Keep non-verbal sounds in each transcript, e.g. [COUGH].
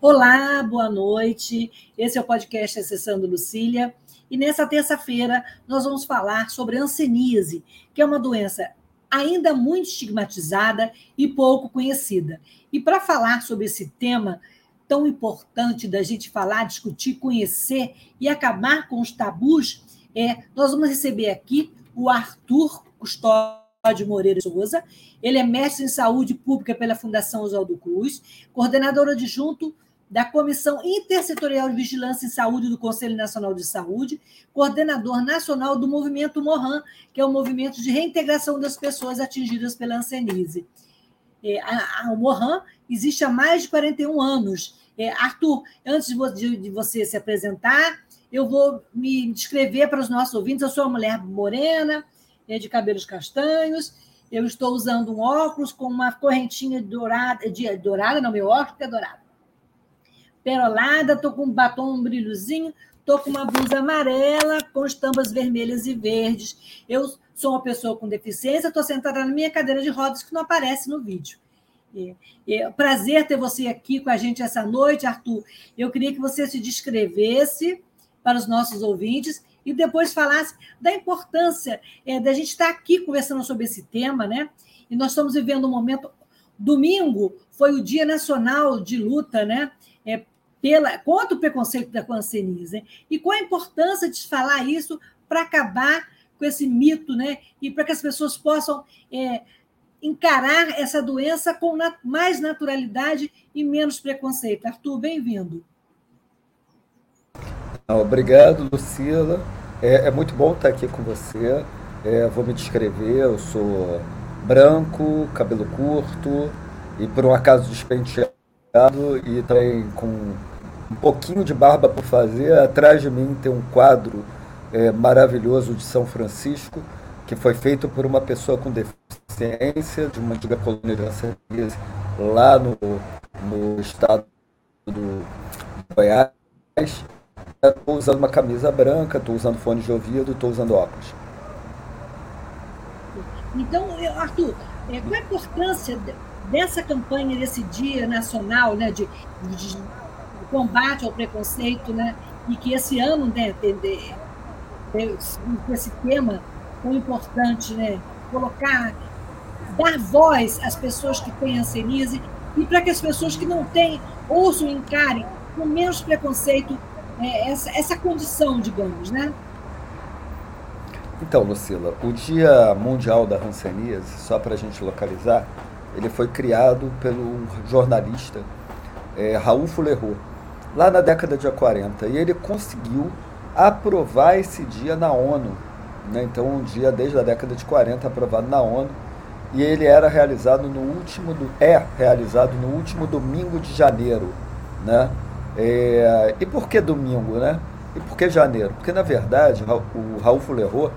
Olá, boa noite. Esse é o podcast Acessando Lucília. E nessa terça-feira nós vamos falar sobre hanseníase, que é uma doença ainda muito estigmatizada e pouco conhecida. E para falar sobre esse tema tão importante da gente falar, discutir, conhecer e acabar com os tabus, é, nós vamos receber aqui o Arthur Custódio Moreira Souza. Ele é mestre em saúde pública pela Fundação Oswaldo Cruz, coordenador adjunto da Comissão Intersetorial de Vigilância em Saúde do Conselho Nacional de Saúde, coordenador nacional do Movimento Mohan, que é o movimento de reintegração das pessoas atingidas pela ansenise. É, a, a, o Mohan existe há mais de 41 anos. É, Arthur, antes de, de, de, você se apresentar, eu vou me descrever para os nossos ouvintes. Eu sou uma mulher morena, é, de cabelos castanhos. Eu estou usando um óculos com uma correntinha dourada, de, dourada, não, meu óculos é dourado perolada, tô com um batom, um brilhozinho, tô com uma blusa amarela com estampas vermelhas e verdes. Eu sou uma pessoa com deficiência, estou sentada na minha cadeira de rodas que não aparece no vídeo. É, é, prazer ter você aqui com a gente essa noite, Arthur. Eu queria que você se descrevesse para os nossos ouvintes e depois falasse da importância é, da gente estar aqui conversando sobre esse tema, né? E nós estamos vivendo um momento. Domingo foi o Dia Nacional de Luta, né? É, pela, contra o preconceito da canceríase. Né? E qual a importância de falar isso para acabar com esse mito, né? E para que as pessoas possam é, encarar essa doença com na, mais naturalidade e menos preconceito. Arthur, bem-vindo. Obrigado, Lucila. É, é, muito bom estar aqui com você. É, vou me descrever. Eu sou branco, cabelo curto e por um acaso despenteado e também com um pouquinho de barba por fazer. Atrás de mim tem um quadro é, maravilhoso de São Francisco, que foi feito por uma pessoa com deficiência, de uma antiga colônia de lá no, no estado do Goiás. Estou usando uma camisa branca, estou usando fone de ouvido, estou usando óculos. Então, Arthur, é, qual a importância dessa campanha, desse dia nacional né, de, de, de combate ao preconceito, né, e que esse ano, né, com esse tema tão importante, né, colocar, dar voz às pessoas que têm ansenise e para que as pessoas que não têm ouçam e encarem com menos preconceito é, essa, essa condição, digamos, né? Então, Lucila, o Dia Mundial da Hanseníase, só para a gente localizar, ele foi criado pelo jornalista é, Raul Fulerot, lá na década de 40. E ele conseguiu aprovar esse dia na ONU. Né? Então, um dia desde a década de 40 aprovado na ONU. E ele era realizado no último, do, é realizado no último domingo de janeiro. Né? É, e por que domingo, né? E por que janeiro? Porque, na verdade, o Raul Fulerot,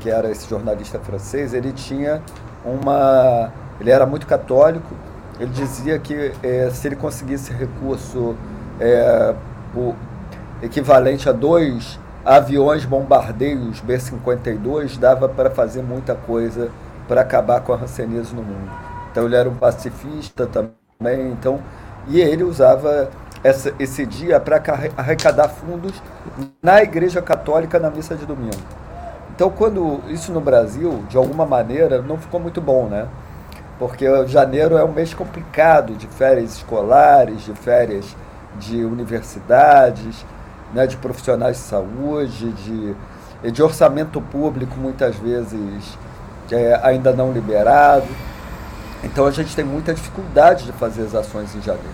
que era esse jornalista francês, ele tinha uma ele era muito católico, ele dizia que é, se ele conseguisse recurso é, equivalente a dois aviões bombardeios B-52, dava para fazer muita coisa para acabar com a rancenismo no mundo. Então ele era um pacifista também, então, e ele usava essa, esse dia para arrecadar fundos na Igreja Católica na missa de domingo. Então, quando isso no Brasil, de alguma maneira, não ficou muito bom, né? Porque janeiro é um mês complicado de férias escolares, de férias de universidades. né, de profissionais de saúde, de, de orçamento público muitas vezes é, ainda não liberado. Então a gente tem muita dificuldade de fazer as ações em janeiro.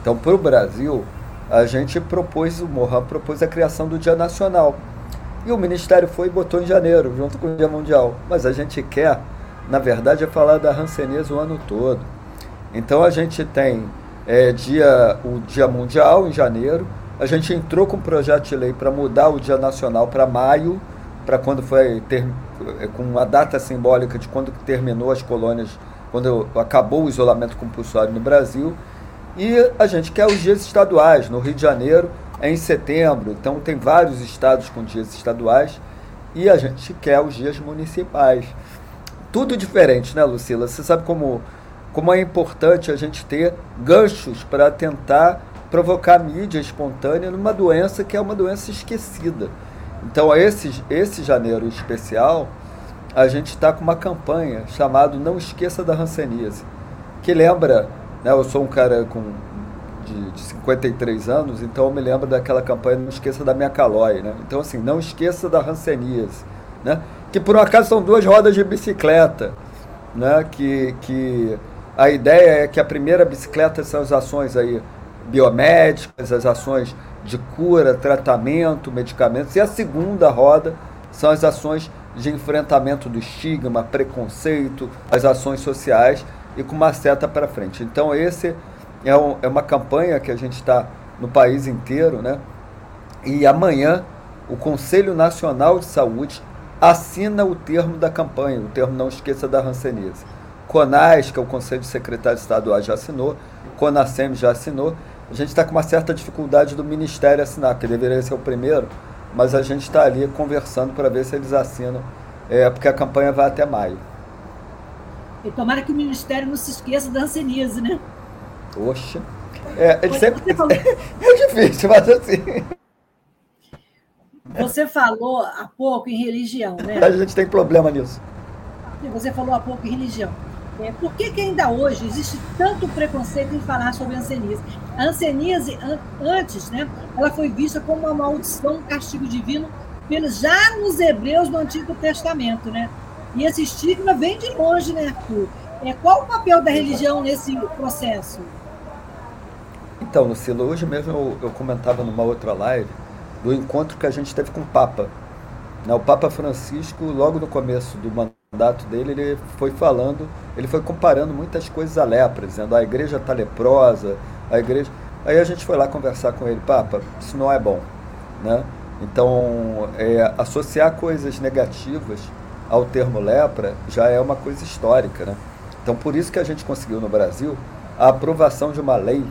Então, para o Brasil, a gente propôs, o Mohan propôs a criação do Dia Nacional. E o Ministério foi e botou em janeiro, junto com o Dia Mundial. Mas a gente quer, na verdade, é falar da ranceneza o ano todo. Então a gente tem é, dia, o Dia Mundial em janeiro. A gente entrou com um projeto de lei para mudar o Dia Nacional para maio, para quando foi ter, é, com a data simbólica de quando terminou as colônias, quando acabou o isolamento compulsório no Brasil. E a gente quer os dias estaduais. No Rio de Janeiro é em setembro, então tem vários estados com dias estaduais. E a gente quer os dias municipais. Tudo diferente, né, Lucila? Você sabe como, como é importante a gente ter ganchos para tentar provocar mídia espontânea numa doença que é uma doença esquecida. Então, esse, esse janeiro especial, a gente está com uma campanha chamada Não Esqueça da Hanseníase, que lembra né? Eu sou um cara com, de, de 53 anos, então eu me lembro daquela campanha Não Esqueça da Minha Calói. Né? Então, assim, não esqueça da Hanseníase, né? Que por um acaso são duas rodas de bicicleta, né? que, que a ideia é que a primeira bicicleta são as ações aí biomédicas, as ações de cura, tratamento, medicamentos, e a segunda roda são as ações de enfrentamento do estigma, preconceito, as ações sociais e com uma seta para frente. Então, esse é, um, é uma campanha que a gente está no país inteiro, né? E amanhã o Conselho Nacional de Saúde assina o termo da campanha, o termo Não Esqueça da Hanseníase. CONAS, que é o Conselho de Secretários Estaduais, já assinou, CONASEM já assinou. A gente está com uma certa dificuldade do Ministério assinar, que deveria ser o primeiro, mas a gente está ali conversando para ver se eles assinam, é, porque a campanha vai até maio. E tomara que o Ministério não se esqueça da Ancenise, né? Poxa. É, ele sempre... Falou... [LAUGHS] é difícil, mas assim. Você falou há pouco em religião, né? A gente tem problema nisso. Você falou há pouco em religião. É, por que, que ainda hoje existe tanto preconceito em falar sobre a ancenise? A ancenise, an antes, né, ela foi vista como uma maldição, um castigo divino, pelos, já nos hebreus do Antigo Testamento, né? E esse estigma vem de longe, né, Arthur? É, qual o papel da religião nesse processo? Então, Lucila, hoje mesmo eu, eu comentava numa outra live do encontro que a gente teve com o Papa. Né, o Papa Francisco, logo no começo do mandato dele, ele foi falando, ele foi comparando muitas coisas à lepra, dizendo a igreja está leprosa, a igreja. Aí a gente foi lá conversar com ele, Papa, isso não é bom. Né? Então, é, associar coisas negativas ao termo lepra já é uma coisa histórica. Né? Então, por isso que a gente conseguiu no Brasil a aprovação de uma lei,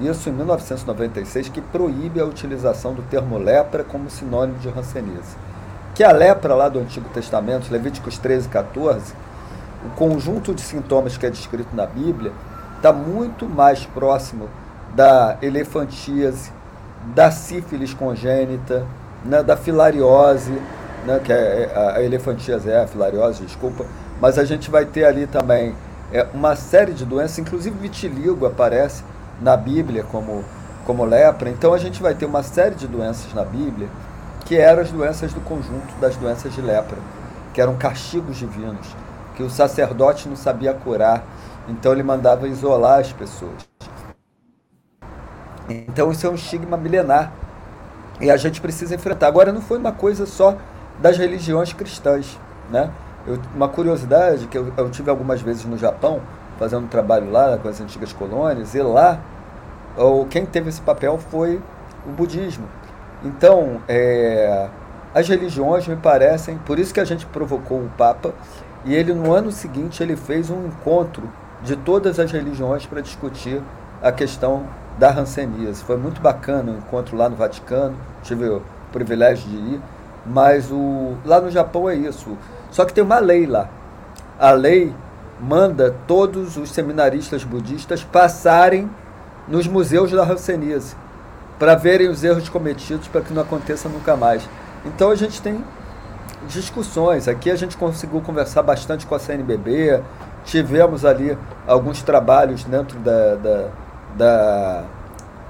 isso em 1996, que proíbe a utilização do termo lepra como sinônimo de ranceníase. Que a lepra lá do Antigo Testamento, Levíticos 13 e 14, o conjunto de sintomas que é descrito na Bíblia, está muito mais próximo da elefantíase, da sífilis congênita, né, da filariose, né, que é, é a elefantíase é a filariose, desculpa, mas a gente vai ter ali também é, uma série de doenças, inclusive vitiligo aparece na Bíblia como, como lepra, então a gente vai ter uma série de doenças na Bíblia que eram as doenças do conjunto das doenças de lepra, que eram castigos divinos, que o sacerdote não sabia curar, então ele mandava isolar as pessoas. Então isso é um estigma milenar e a gente precisa enfrentar. Agora não foi uma coisa só das religiões cristãs. Né? Eu, uma curiosidade que eu, eu, tive algumas vezes no Japão, fazendo um trabalho lá com as antigas colônias, e lá o, quem teve esse papel foi o budismo. Então, é, as religiões me parecem, por isso que a gente provocou o Papa, e ele no ano seguinte ele fez um encontro de todas as religiões para discutir a questão da ranceníase. Foi muito bacana o encontro lá no Vaticano, tive o privilégio de ir. Mas o, lá no Japão é isso. Só que tem uma lei lá. A lei manda todos os seminaristas budistas passarem nos museus da Hanseníase para verem os erros cometidos para que não aconteça nunca mais. Então a gente tem discussões. Aqui a gente conseguiu conversar bastante com a CNBB, tivemos ali alguns trabalhos dentro da, da, da,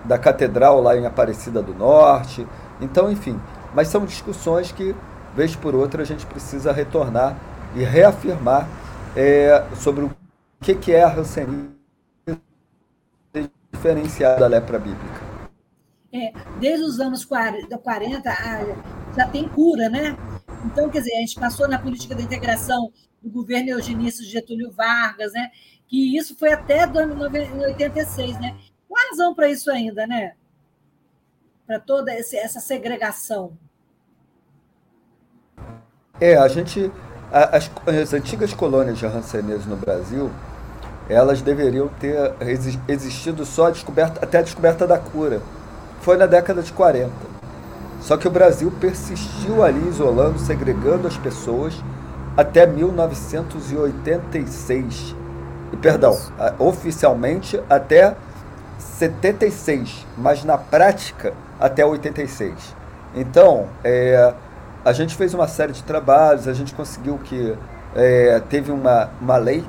da catedral lá em Aparecida do Norte, Então, enfim, mas são discussões que, vez por outra, a gente precisa retornar e reafirmar é, sobre o que, que é a ranceníase diferenciada da lepra bíblica. É, desde os anos 40, já tem cura, né? Então, quer dizer, a gente passou na política da integração do governo eugenício Getúlio Vargas, né? Que isso foi até do ano 86, né? Qual a razão para isso ainda, né? Para toda essa segregação. É, a gente. As, as antigas colônias de ranceneses no Brasil, elas deveriam ter existido só a descoberta, até a descoberta da cura. Foi na década de 40. Só que o Brasil persistiu ali isolando, segregando as pessoas até 1986. E, perdão, oficialmente até 76, mas na prática até 86. Então, é, a gente fez uma série de trabalhos, a gente conseguiu que é, teve uma, uma lei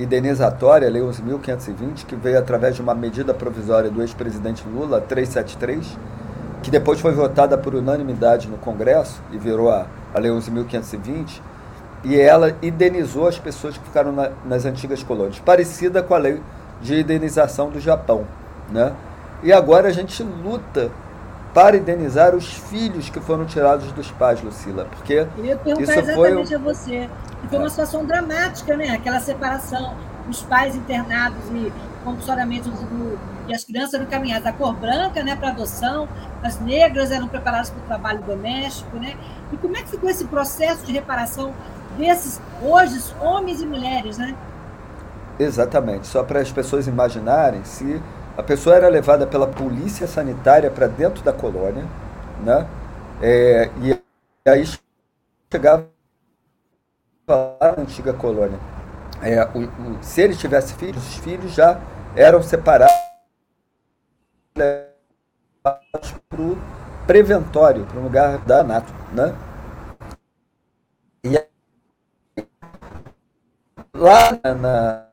indenizatória, a Lei 11.520, que veio através de uma medida provisória do ex-presidente Lula, 373, que depois foi votada por unanimidade no Congresso e virou a, a Lei 11.520, e ela indenizou as pessoas que ficaram na, nas antigas colônias, parecida com a lei de indenização do Japão. Né? E agora a gente luta para indenizar os filhos que foram tirados dos pais, Lucila, porque isso foi um... a você. E foi uma situação dramática, né? Aquela separação, os pais internados e compulsoriamente e as crianças eram encaminhadas da cor branca, né, para adoção, as negras eram preparadas para o trabalho doméstico, né? E como é que ficou esse processo de reparação desses hoje homens e mulheres, né? Exatamente. Só para as pessoas imaginarem se a pessoa era levada pela polícia sanitária para dentro da colônia, né? É, e aí chegava lá na antiga colônia. É, o, o, se ele tivesse filhos, os filhos já eram separados para o preventório, para um lugar da nato, né? E lá na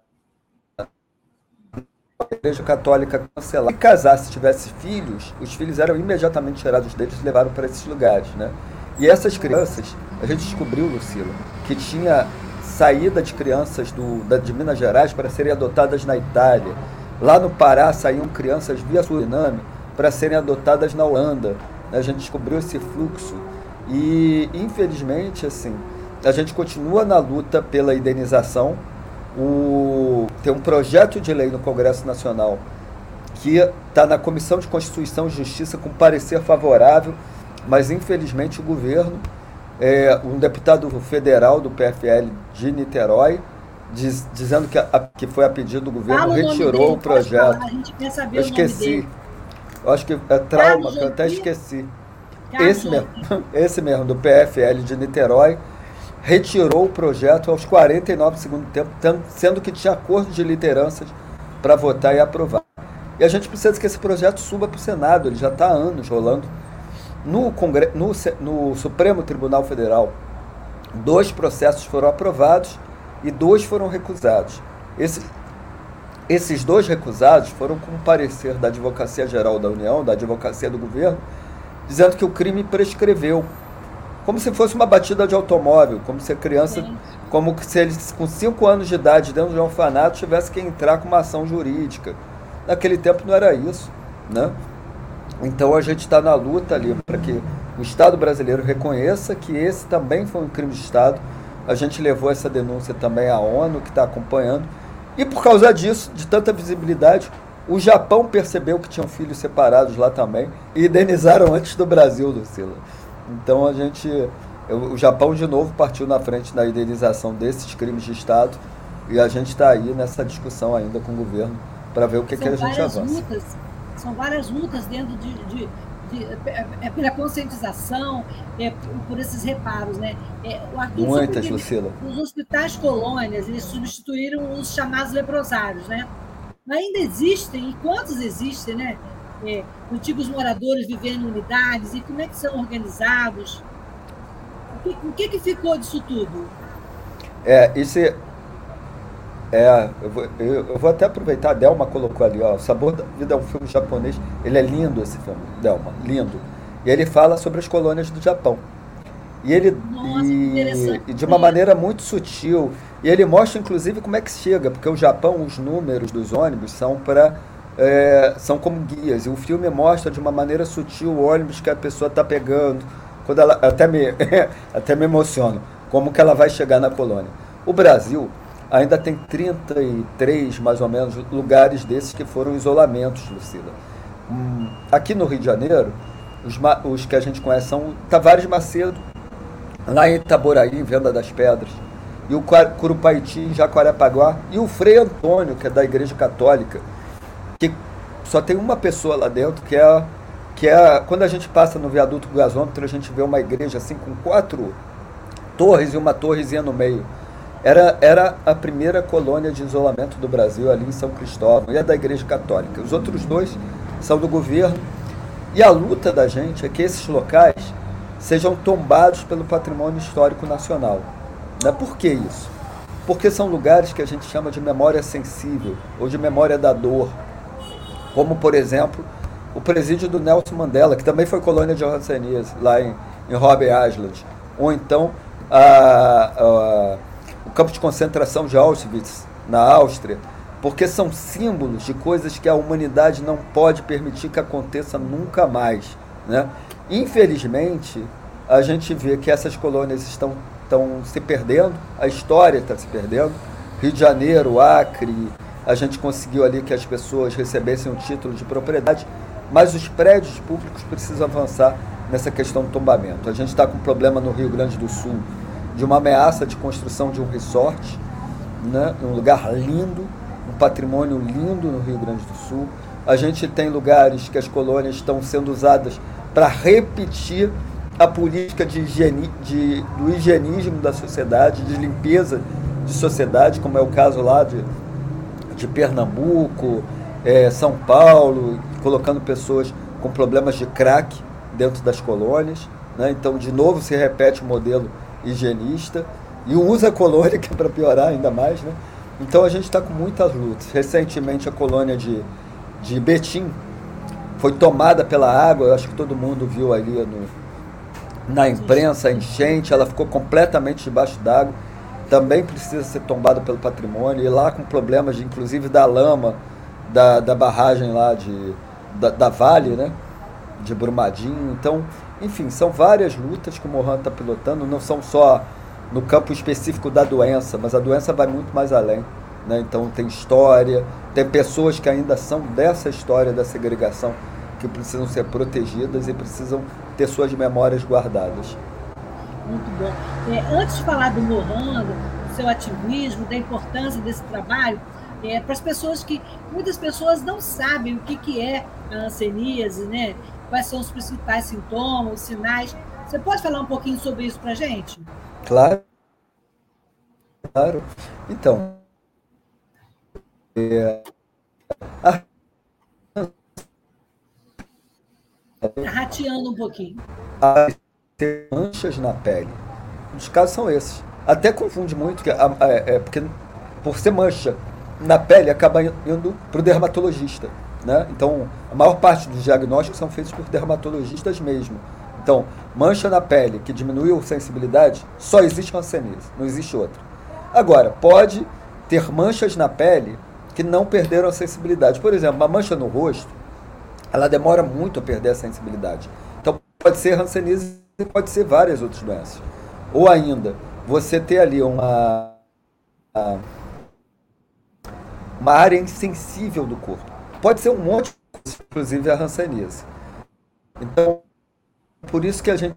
Igreja Católica cancelar. Se casasse, tivesse filhos, os filhos eram imediatamente tirados deles e levaram para esses lugares, né? E essas crianças, a gente descobriu, Lucila, que tinha saída de crianças do, da, de Minas Gerais para serem adotadas na Itália. Lá no Pará saíam crianças via Suriname para serem adotadas na Holanda. A gente descobriu esse fluxo. E, infelizmente, assim, a gente continua na luta pela indenização o, tem um projeto de lei no Congresso Nacional que está na Comissão de Constituição e Justiça com parecer favorável, mas infelizmente o governo, é, um deputado federal do PFL de Niterói, diz, dizendo que, a, que foi a pedido do governo, Fala retirou o, o projeto. eu esqueci. Eu acho que é trauma, Carlos que eu até esqueci. Carlos esse mesmo, [LAUGHS] esse mesmo, do PFL de Niterói retirou o projeto aos 49 segundos tempo, sendo que tinha acordo de lideranças para votar e aprovar. E a gente precisa que esse projeto suba para o Senado, ele já está há anos rolando. No, Congre no, no Supremo Tribunal Federal, dois processos foram aprovados e dois foram recusados. Esse, esses dois recusados foram com parecer da Advocacia Geral da União, da Advocacia do Governo, dizendo que o crime prescreveu como se fosse uma batida de automóvel, como se a criança, Sim. como se eles com 5 anos de idade dentro de um orfanato tivesse que entrar com uma ação jurídica. Naquele tempo não era isso, né? Então a gente está na luta ali para que o Estado brasileiro reconheça que esse também foi um crime de Estado. A gente levou essa denúncia também à ONU, que está acompanhando. E por causa disso, de tanta visibilidade, o Japão percebeu que tinham filhos separados lá também e indenizaram antes do Brasil, Lucila. Então a gente. O Japão de novo partiu na frente na indenização desses crimes de Estado e a gente está aí nessa discussão ainda com o governo para ver o que, que a gente avança. Lutas, são várias lutas dentro de, de, de é, é, pela conscientização, é, por esses reparos, né? É, Muitas, Lucila. Os hospitais colônias, eles substituíram os chamados leprosários, né? Mas ainda existem, e quantos existem, né? É, antigos moradores vivendo em unidades e como é que são organizados? O que, o que, que ficou disso tudo? É, isso é, eu, vou, eu, eu, vou até aproveitar, a Delma colocou ali, ó, Sabor da Vida é um filme japonês, ele é lindo esse filme, Delma, lindo. E ele fala sobre as colônias do Japão. E ele Nossa, e, e, de uma maneira muito sutil. E ele mostra inclusive como é que chega, porque o Japão, os números dos ônibus são para é, são como guias. E o filme mostra de uma maneira sutil o ônibus que a pessoa está pegando. Quando ela até me [LAUGHS] até me emociono, como que ela vai chegar na colônia. O Brasil ainda tem 33 mais ou menos lugares desses que foram isolamentos, Lucila. Hum, aqui no Rio de Janeiro, os, os que a gente conhece são Tavares Macedo, lá em Itaboraí, em Venda das Pedras, e o Curupaiti, em Jacarepaguá, e o Frei Antônio, que é da Igreja Católica, que só tem uma pessoa lá dentro, que é, que é quando a gente passa no viaduto do gasômetro, a gente vê uma igreja assim com quatro torres e uma torrezinha no meio. Era, era a primeira colônia de isolamento do Brasil ali em São Cristóvão, e é da Igreja Católica. Os outros dois são do governo. E a luta da gente é que esses locais sejam tombados pelo patrimônio histórico nacional. Né? Por que isso? Porque são lugares que a gente chama de memória sensível ou de memória da dor. Como, por exemplo, o presídio do Nelson Mandela, que também foi colônia de Hanseníase, lá em, em Robben Island. Ou então a, a, o campo de concentração de Auschwitz, na Áustria. Porque são símbolos de coisas que a humanidade não pode permitir que aconteça nunca mais. Né? Infelizmente, a gente vê que essas colônias estão, estão se perdendo, a história está se perdendo. Rio de Janeiro, Acre, a gente conseguiu ali que as pessoas recebessem um título de propriedade, mas os prédios públicos precisam avançar nessa questão do tombamento. A gente está com um problema no Rio Grande do Sul de uma ameaça de construção de um resort, né, um lugar lindo, um patrimônio lindo no Rio Grande do Sul. A gente tem lugares que as colônias estão sendo usadas para repetir a política de higiene, de, do higienismo da sociedade, de limpeza de sociedade, como é o caso lá de, de Pernambuco, é, São Paulo, colocando pessoas com problemas de crack dentro das colônias. Né? Então, de novo, se repete o modelo higienista e usa a colônia, [LAUGHS] que é para piorar ainda mais. Né? Então, a gente está com muitas lutas. Recentemente, a colônia de, de Betim, foi tomada pela água, eu acho que todo mundo viu ali no, na imprensa, a enchente, ela ficou completamente debaixo d'água, também precisa ser tombada pelo patrimônio, e lá com problemas, de, inclusive da lama, da, da barragem lá de, da, da Vale, né? de Brumadinho. Então, enfim, são várias lutas que o Mohan está pilotando, não são só no campo específico da doença, mas a doença vai muito mais além. Né? Então tem história, tem pessoas que ainda são dessa história da segregação que precisam ser protegidas e precisam ter suas memórias guardadas. Muito bom. É, antes de falar do Mohan, do seu ativismo, da importância desse trabalho, é, para as pessoas que muitas pessoas não sabem o que, que é a anseníase, né? Quais são os principais sintomas, sinais. Você pode falar um pouquinho sobre isso para a gente? Claro. Claro. Então, é, a... Tá rateando um pouquinho. Ter manchas na pele. Os casos são esses. Até confunde muito, que a, a, é, porque por ser mancha na pele acaba indo para o dermatologista. Né? Então, a maior parte dos diagnósticos são feitos por dermatologistas mesmo. Então, mancha na pele que diminuiu sensibilidade, só existe hanseníase, não existe outra. Agora, pode ter manchas na pele que não perderam a sensibilidade. Por exemplo, uma mancha no rosto, ela demora muito a perder a sensibilidade. Então, pode ser Hanseníase pode ser várias outras doenças. Ou ainda, você ter ali uma, uma área insensível do corpo. Pode ser um monte de inclusive a Hanseníase. Então, por isso que a gente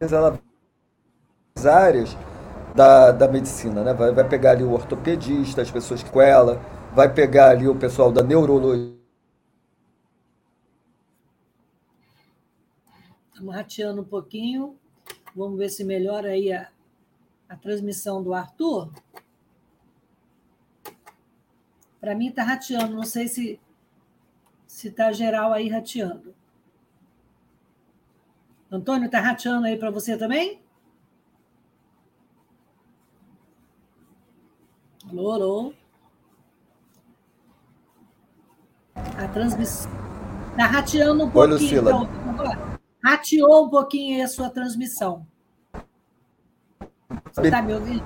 ela áreas da, da medicina, né? Vai, vai pegar ali o ortopedista, as pessoas com ela, vai pegar ali o pessoal da neurologia. Estamos rateando um pouquinho. Vamos ver se melhora aí a, a transmissão do Arthur. Para mim está rateando, não sei se se está geral aí rateando. Antônio, está rateando aí para você também? Alô, A transmissão. Está rateando um pouquinho. Oi, Lucila. Então, rateou um pouquinho a sua transmissão. Você está me ouvindo?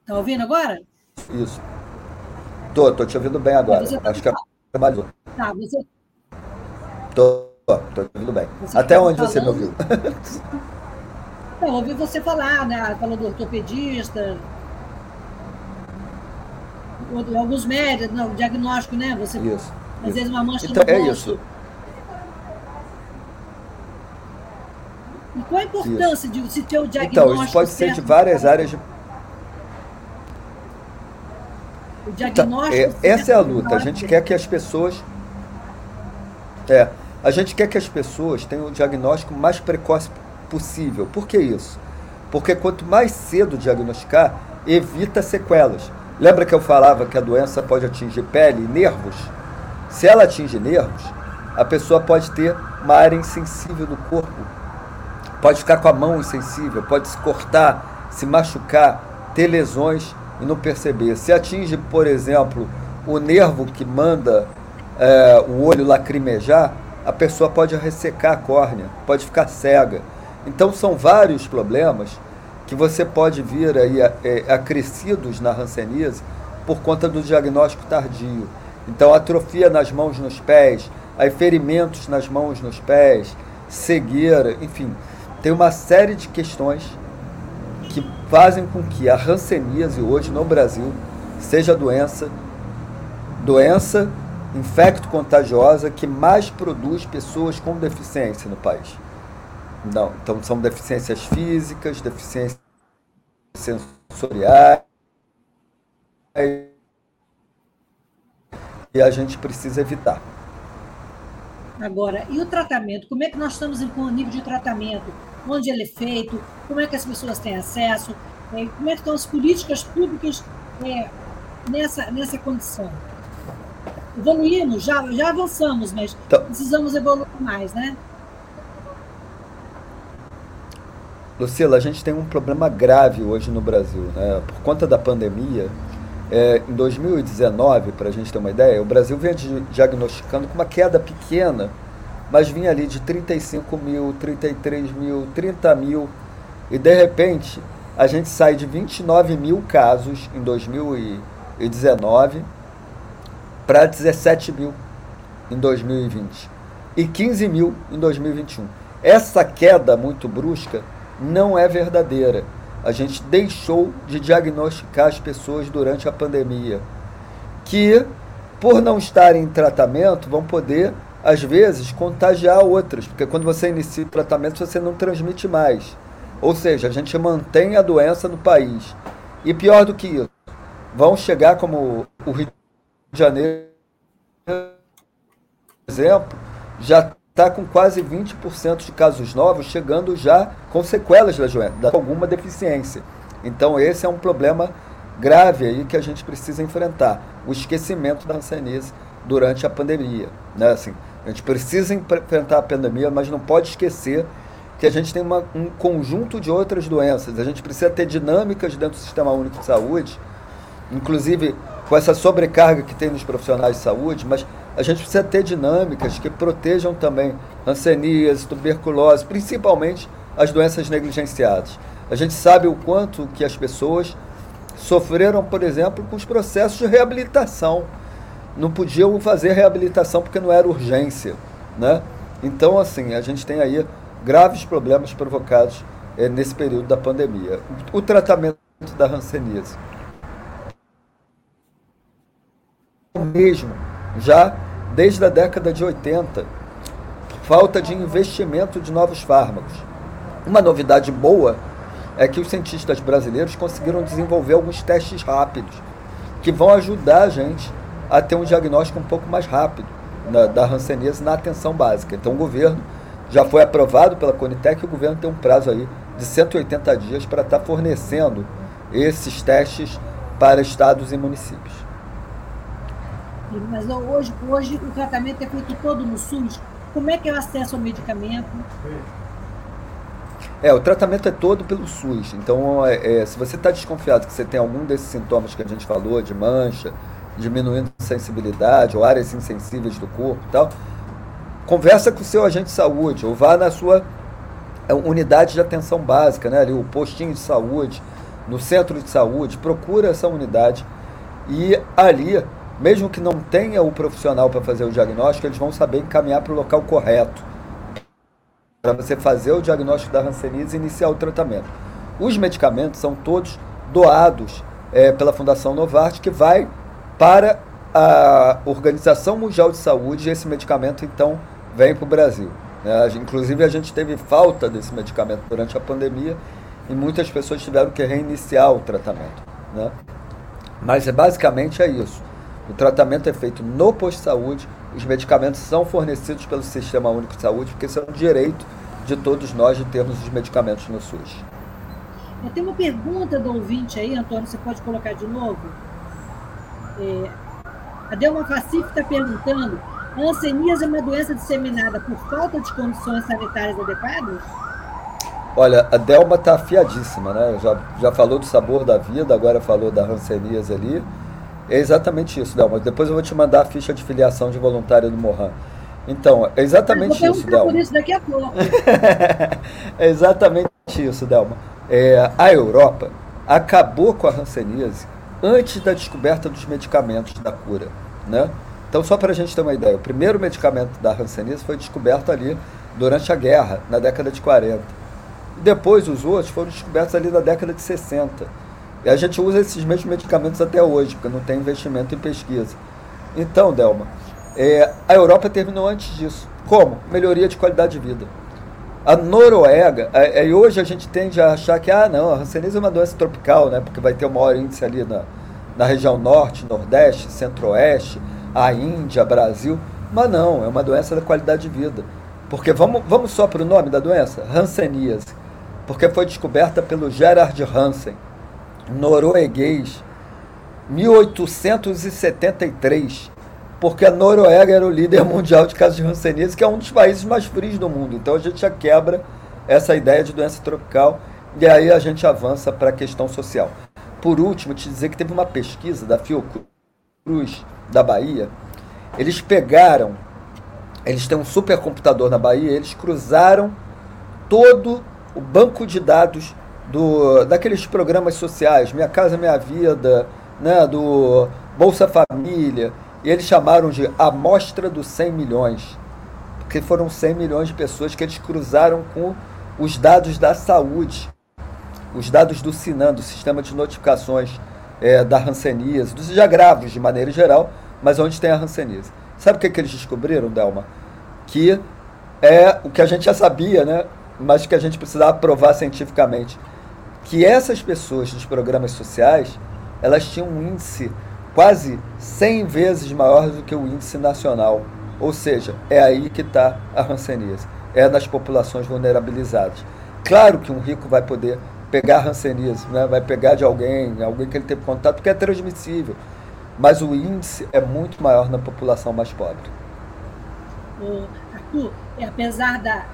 Está ouvindo agora? Isso. Tô, tô te ouvindo bem agora. Tá Acho que é trabalhou. Tá, você. Tô, tô te ouvindo bem. Você Até onde falando... você me ouviu? Não, ouvi você falar, né? Falou do ortopedista, alguns médicos, não, diagnóstico, né? Você, isso. Às isso. vezes uma mancha então, no É isso. E qual a importância isso. de se ter o diagnóstico? Então, isso pode ser de várias áreas de. O diagnóstico. Então, é, essa é a luta. A gente quer que as pessoas. É. A gente quer que as pessoas tenham o diagnóstico mais precoce possível. Por que isso? Porque quanto mais cedo diagnosticar, evita sequelas. Lembra que eu falava que a doença pode atingir pele e nervos? Se ela atinge nervos, a pessoa pode ter uma área insensível do corpo. Pode ficar com a mão insensível, pode se cortar, se machucar, ter lesões e não perceber. Se atinge, por exemplo, o nervo que manda é, o olho lacrimejar, a pessoa pode ressecar a córnea, pode ficar cega. Então são vários problemas que você pode vir aí é, acrescidos na hanseníase por conta do diagnóstico tardio. Então, atrofia nas mãos, nos pés, aí ferimentos nas mãos, nos pés, cegueira, enfim, tem uma série de questões que fazem com que a hanseníase hoje no Brasil seja a doença, doença infecto-contagiosa que mais produz pessoas com deficiência no país. Não, então são deficiências físicas, deficiências sensoriais. E a gente precisa evitar. Agora, e o tratamento? Como é que nós estamos com o nível de tratamento? Onde ele é feito? Como é que as pessoas têm acesso? É, como é que estão as políticas públicas é, nessa, nessa condição? Evoluímos, já, já avançamos, mas então, precisamos evoluir mais, né? Lucila, a gente tem um problema grave hoje no Brasil. Né? Por conta da pandemia, é, em 2019, para a gente ter uma ideia, o Brasil vinha diagnosticando com uma queda pequena, mas vinha ali de 35 mil, 33 mil, 30 mil, e de repente a gente sai de 29 mil casos em 2019 para 17 mil em 2020 e 15 mil em 2021. Essa queda muito brusca não é verdadeira. A gente deixou de diagnosticar as pessoas durante a pandemia, que, por não estarem em tratamento, vão poder, às vezes, contagiar outras, porque quando você inicia o tratamento, você não transmite mais. Ou seja, a gente mantém a doença no país. E pior do que isso, vão chegar como o Rio de Janeiro, por exemplo, já está com quase 20% de casos novos chegando já com sequelas da doença, alguma deficiência. Então esse é um problema grave aí que a gente precisa enfrentar, o esquecimento da hanseníase durante a pandemia. Né? Assim, a gente precisa enfrentar a pandemia, mas não pode esquecer que a gente tem uma, um conjunto de outras doenças. A gente precisa ter dinâmicas dentro do Sistema Único de Saúde, inclusive com essa sobrecarga que tem nos profissionais de saúde, mas a gente precisa ter dinâmicas que protejam também hanseníase, tuberculose, principalmente as doenças negligenciadas. A gente sabe o quanto que as pessoas sofreram, por exemplo, com os processos de reabilitação. Não podiam fazer reabilitação porque não era urgência, né? Então, assim, a gente tem aí graves problemas provocados é, nesse período da pandemia. O, tratamento da hanseníase. Mesmo já desde a década de 80. Falta de investimento de novos fármacos. Uma novidade boa é que os cientistas brasileiros conseguiram desenvolver alguns testes rápidos que vão ajudar a gente a ter um diagnóstico um pouco mais rápido na, da hanseníase na atenção básica. Então o governo já foi aprovado pela Conitec e o governo tem um prazo aí de 180 dias para estar tá fornecendo esses testes para estados e municípios mas hoje, hoje o tratamento é feito todo no SUS. Como é que é o acesso ao medicamento? É, o tratamento é todo pelo SUS. Então, é, é, se você está desconfiado que você tem algum desses sintomas que a gente falou, de mancha, diminuindo sensibilidade ou áreas insensíveis do corpo e tal, conversa com o seu agente de saúde ou vá na sua é, unidade de atenção básica, né? Ali, o postinho de saúde, no centro de saúde, procura essa unidade e ali, mesmo que não tenha o profissional para fazer o diagnóstico, eles vão saber encaminhar para o local correto para você fazer o diagnóstico da Hanseníase e iniciar o tratamento. Os medicamentos são todos doados é, pela Fundação Novartis, que vai para a Organização Mundial de Saúde, esse medicamento então vem para o Brasil. Né? Inclusive, a gente teve falta desse medicamento durante a pandemia e muitas pessoas tiveram que reiniciar o tratamento. Né? Mas é, basicamente é isso. O tratamento é feito no posto de saúde, os medicamentos são fornecidos pelo Sistema Único de Saúde, porque isso é um direito de todos nós de termos os medicamentos no SUS. Eu tenho uma pergunta do ouvinte aí, Antônio, você pode colocar de novo? É, a Delma Facif está perguntando: a hanseníase é uma doença disseminada por falta de condições sanitárias adequadas? Olha, a Delma está afiadíssima, né? Já, já falou do sabor da vida, agora falou da hanseníase ali. É exatamente isso, Delma. Depois eu vou te mandar a ficha de filiação de voluntário do Mohan. Então, é exatamente isso, Delma. Por isso daqui a pouco. [LAUGHS] é exatamente isso, Delma. É, a Europa acabou com a hanseníase antes da descoberta dos medicamentos da cura, né? Então, só para a gente ter uma ideia, o primeiro medicamento da hanseníase foi descoberto ali durante a guerra, na década de 40. E depois os outros foram descobertos ali na década de 60. E a gente usa esses mesmos medicamentos até hoje, porque não tem investimento em pesquisa. Então, Delma, é, a Europa terminou antes disso. Como? Melhoria de qualidade de vida. A Noruega, é, é, hoje a gente tende a achar que, ah, não, a hanseníase é uma doença tropical, né, porque vai ter o maior índice ali na, na região norte, nordeste, centro-oeste, a Índia, Brasil. Mas não, é uma doença da qualidade de vida. Porque vamos, vamos só para o nome da doença? Hanseníase. Porque foi descoberta pelo Gerard Hansen, norueguês, 1873, porque a Noruega era o líder mundial de casos de hanseníase, que é um dos países mais frios do mundo. Então a gente já quebra essa ideia de doença tropical e aí a gente avança para a questão social. Por último, te dizer que teve uma pesquisa da Fiocruz da Bahia. Eles pegaram, eles têm um supercomputador na Bahia, eles cruzaram todo o banco de dados do, daqueles programas sociais, Minha Casa Minha Vida, né, do Bolsa Família, e eles chamaram de Amostra dos 100 milhões, porque foram 100 milhões de pessoas que eles cruzaram com os dados da saúde, os dados do SINAM, do Sistema de Notificações é, da Hanseníase, dos agravos de maneira geral, mas onde tem a Hanseníase. Sabe o que, que eles descobriram, Delma? Que é o que a gente já sabia, né? mas que a gente precisava provar cientificamente que essas pessoas dos programas sociais, elas tinham um índice quase 100 vezes maior do que o índice nacional. Ou seja, é aí que está a hanseníase, é nas populações vulnerabilizadas. Claro que um rico vai poder pegar a hanseníase, né? vai pegar de alguém, alguém que ele teve contato, porque é transmissível. Mas o índice é muito maior na população mais pobre. O Arthur, apesar da,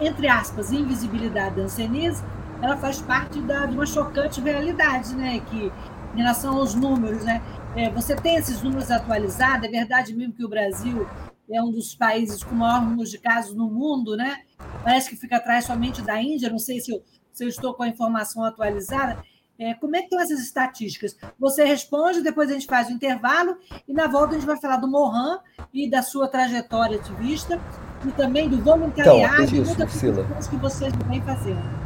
entre aspas, invisibilidade da hanseníase, ela faz parte da, de uma chocante realidade, né? Que em relação aos números, né? É, você tem esses números atualizados? É verdade mesmo que o Brasil é um dos países com maior número de casos no mundo, né? Parece que fica atrás somente da Índia. Não sei se eu, se eu estou com a informação atualizada. É, como é que estão essas estatísticas? Você responde, depois a gente faz o intervalo e na volta a gente vai falar do Mohan e da sua trajetória ativista e também do voluntariado então, é isso, e muitas que vocês vêm fazendo.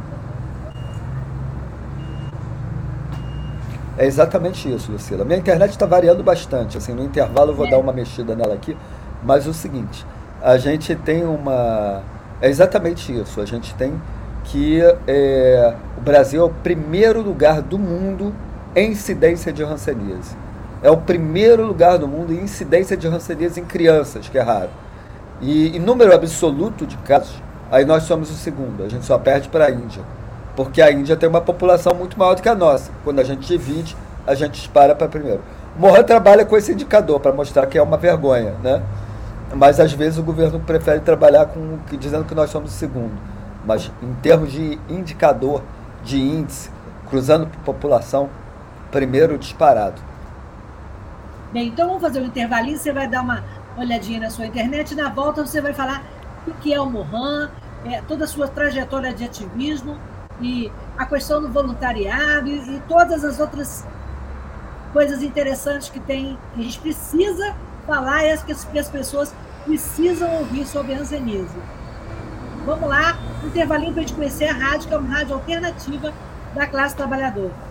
É exatamente isso, Lucila. Minha internet está variando bastante. Assim, no intervalo eu vou dar uma mexida nela aqui. Mas o seguinte, a gente tem uma. É exatamente isso. A gente tem que é, o Brasil é o primeiro lugar do mundo em incidência de hanseníase. É o primeiro lugar do mundo em incidência de hanseníase em crianças, que é raro. E em número absoluto de casos, aí nós somos o segundo. A gente só perde para a Índia porque a Índia tem uma população muito maior do que a nossa. Quando a gente divide, a gente dispara para primeiro. Mohan trabalha com esse indicador para mostrar que é uma vergonha, né? Mas às vezes o governo prefere trabalhar com dizendo que nós somos o segundo. Mas em termos de indicador, de índice, cruzando por população, primeiro disparado. Bem, então vamos fazer um intervalinho, você vai dar uma olhadinha na sua internet, na volta você vai falar o que é o Mohan, é, toda a sua trajetória de ativismo e a questão do voluntariado e, e todas as outras coisas interessantes que tem, que a gente precisa falar e as, que as pessoas precisam ouvir sobre a hanseníase. Vamos lá, intervalinho para a gente conhecer a rádio, que é uma rádio alternativa da classe trabalhadora.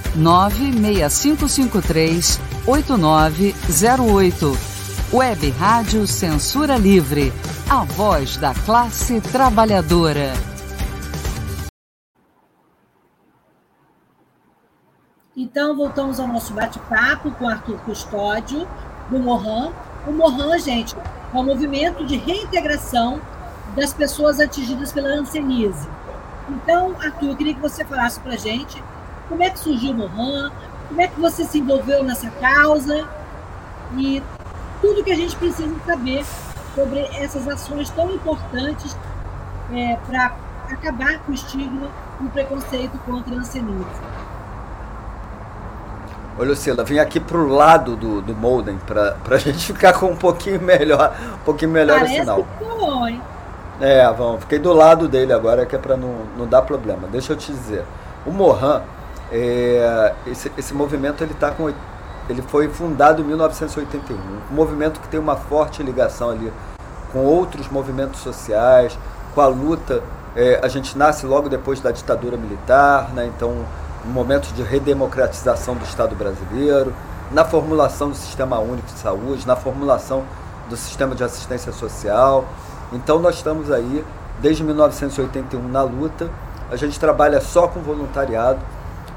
96553 8908. Web Rádio Censura Livre, a voz da classe trabalhadora. Então, voltamos ao nosso bate-papo com Arthur Custódio, do Mohan. O Mohan, gente, é um movimento de reintegração das pessoas atingidas pela hanseníase. Então, Arthur, eu queria que você falasse para gente como é que surgiu o Mohan, como é que você se envolveu nessa causa e tudo que a gente precisa saber sobre essas ações tão importantes é, para acabar com o estigma e o preconceito contra a hanseníase. Ô Lucila, vim aqui pro lado do, do Molden para a [LAUGHS] gente ficar com um pouquinho melhor, um pouquinho melhor Parece o sinal. Que bom, hein? É, vamos, fiquei do lado dele agora, que é para não, não dar problema. Deixa eu te dizer. O Mohan, é, esse, esse movimento ele tá com ele foi fundado em 1981, um movimento que tem uma forte ligação ali com outros movimentos sociais, com a luta. É, a gente nasce logo depois da ditadura militar, né? então um momento de redemocratização do Estado brasileiro, na formulação do Sistema Único de Saúde, na formulação do sistema de assistência social. Então nós estamos aí desde 1981 na luta. A gente trabalha só com voluntariado.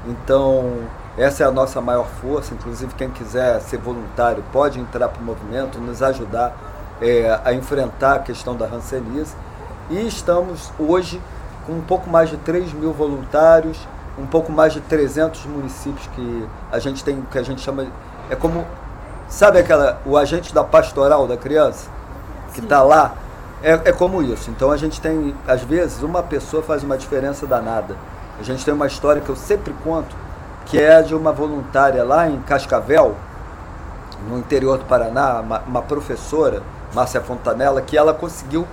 Então essa é a nossa maior força. Inclusive quem quiser ser voluntário pode entrar para o movimento, nos ajudar é, a enfrentar a questão da rancenise. E estamos hoje com um pouco mais de 3 mil voluntários, um pouco mais de 300 municípios que a gente tem, que a gente chama, é como, sabe aquela, o agente da pastoral da criança, que está lá, é, é como isso. Então a gente tem, às vezes, uma pessoa faz uma diferença danada. A gente tem uma história que eu sempre conto, que é de uma voluntária lá em Cascavel, no interior do Paraná, uma, uma professora, Márcia Fontanella, que ela conseguiu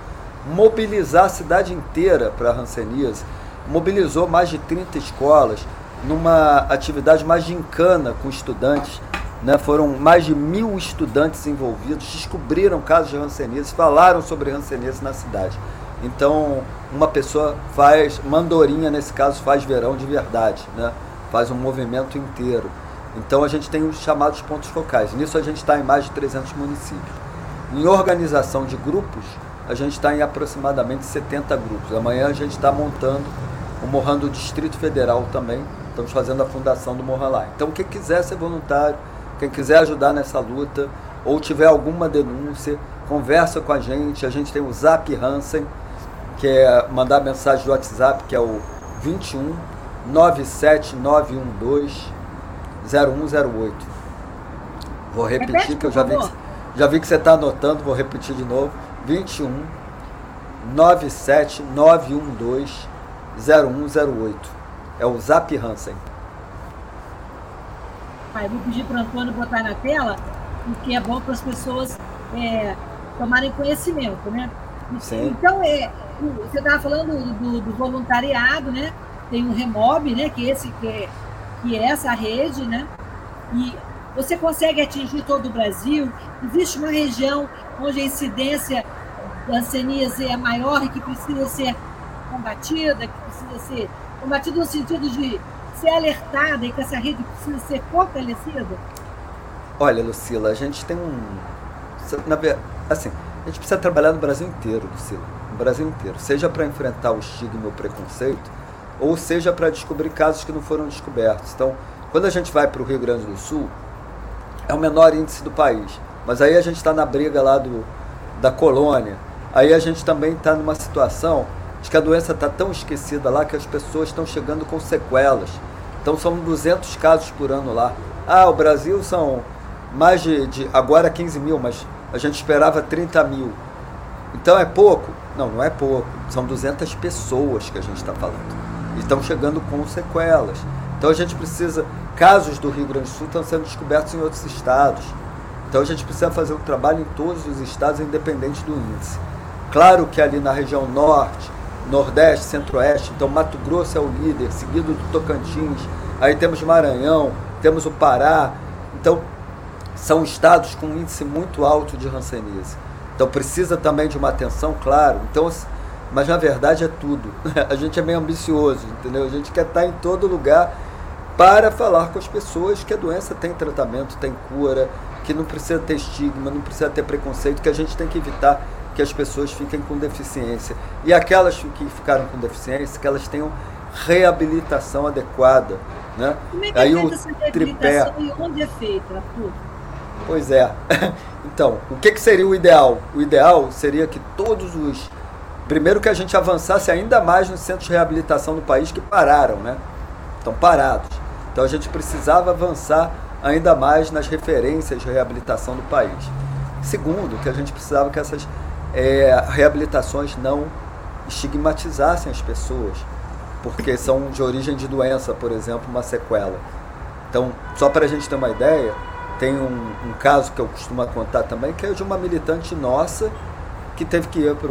mobilizar a cidade inteira para a hanseníase, mobilizou mais de 30 escolas numa atividade mais gincana com estudantes, né, foram mais de mil estudantes envolvidos, descobriram casos de hanseníase, falaram sobre hanseníase na cidade. Então, uma pessoa faz, mandorinha nesse caso, faz verão de verdade, né? faz um movimento inteiro. Então, a gente tem os chamados pontos focais. Nisso, a gente está em mais de 300 municípios. Em organização de grupos, a gente está em aproximadamente 70 grupos. Amanhã a gente está montando o Morran do Distrito Federal também. Estamos fazendo a fundação do Morran lá. Então, quem quiser ser voluntário, quem quiser ajudar nessa luta, ou tiver alguma denúncia, conversa com a gente. A gente tem o Zap Hansen, que é mandar mensagem do WhatsApp, que é o 21 97912 0108. Vou repetir, Repete, que eu já vi, que, já vi que você está anotando, vou repetir de novo. 21 97912 0108. É o Zap Hansen. Pai, vou pedir para o Antônio botar na tela, porque é bom para as pessoas é, tomarem conhecimento, né? Sim. Então, é, você estava falando do, do, voluntariado, né? Tem o Remob, né? Que, esse, que, é, que é essa rede, né? E você consegue atingir todo o Brasil? Existe uma região onde a incidência da hanseníase é maior e que precisa ser combatida, que precisa ser combatida no sentido de ser alertada e que essa rede precisa ser fortalecida? Olha, Lucila, a gente tem um. Assim, a gente precisa trabalhar no Brasil inteiro, Lucila. No Brasil inteiro. Seja para enfrentar o estigma e o preconceito, ou seja para descobrir casos que não foram descobertos. Então, quando a gente vai para o Rio Grande do Sul, é o menor índice do país. Mas aí a gente está na briga lá do, da colônia. Aí a gente também está numa situação de que a doença está tão esquecida lá que as pessoas estão chegando com sequelas. Então são 200 casos por ano lá. Ah, o Brasil são mais de, de agora 15 mil, mas a gente esperava 30 mil. Então é pouco? Não, não é pouco. São 200 pessoas que a gente está falando. E estão chegando com sequelas. Então a gente precisa. Casos do Rio Grande do Sul estão sendo descobertos em outros estados. Então a gente precisa fazer um trabalho em todos os estados, independente do índice. Claro que ali na região norte, nordeste, centro-oeste, então Mato Grosso é o líder, seguido do Tocantins, aí temos Maranhão, temos o Pará. Então são estados com um índice muito alto de ranceníase. Então precisa também de uma atenção, claro. Então, mas na verdade é tudo. [LAUGHS] A gente é meio ambicioso, entendeu? A gente quer estar em todo lugar para falar com as pessoas que a doença tem tratamento, tem cura, que não precisa ter estigma, não precisa ter preconceito, que a gente tem que evitar que as pessoas fiquem com deficiência. E aquelas que ficaram com deficiência, que elas tenham reabilitação adequada. Né? Como é que Aí é feita essa reabilitação tripé... e onde é feita, Arthur? Pois é. [LAUGHS] Então, o que, que seria o ideal? O ideal seria que todos os. Primeiro que a gente avançasse ainda mais nos centros de reabilitação do país que pararam, né? Estão parados. Então a gente precisava avançar ainda mais nas referências de reabilitação do país. Segundo, que a gente precisava que essas é, reabilitações não estigmatizassem as pessoas, porque são de origem de doença, por exemplo, uma sequela. Então, só para a gente ter uma ideia, tem um, um, caso que eu costumo contar também, que é de uma militante nossa que teve que ir para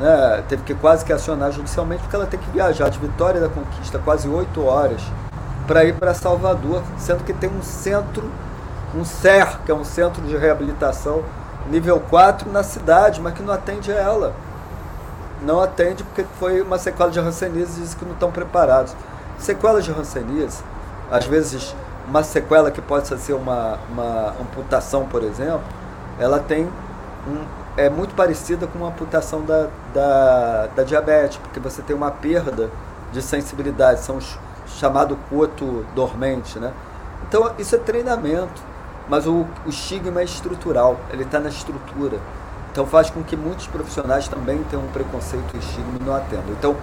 né, teve que quase que acionar judicialmente, porque ela tem que viajar de Vitória da Conquista quase oito horas para ir para Salvador, sendo que tem um centro, um CER, que é um centro de reabilitação nível 4 na cidade, mas que não atende a ela. Não atende porque foi uma sequela de ranceníase e diz que não estão preparados. Sequelas de ranceníase, às vezes uma sequela que pode ser uma, uma amputação, por exemplo, ela tem um, é muito parecida com uma amputação da, da, da diabetes, porque você tem uma perda de sensibilidade, são os chamado coto dormente, né? Então isso é treinamento, mas o, o estigma é estrutural, ele está na estrutura. Então faz com que muitos profissionais também tenham um preconceito e estigma e não atendam. Então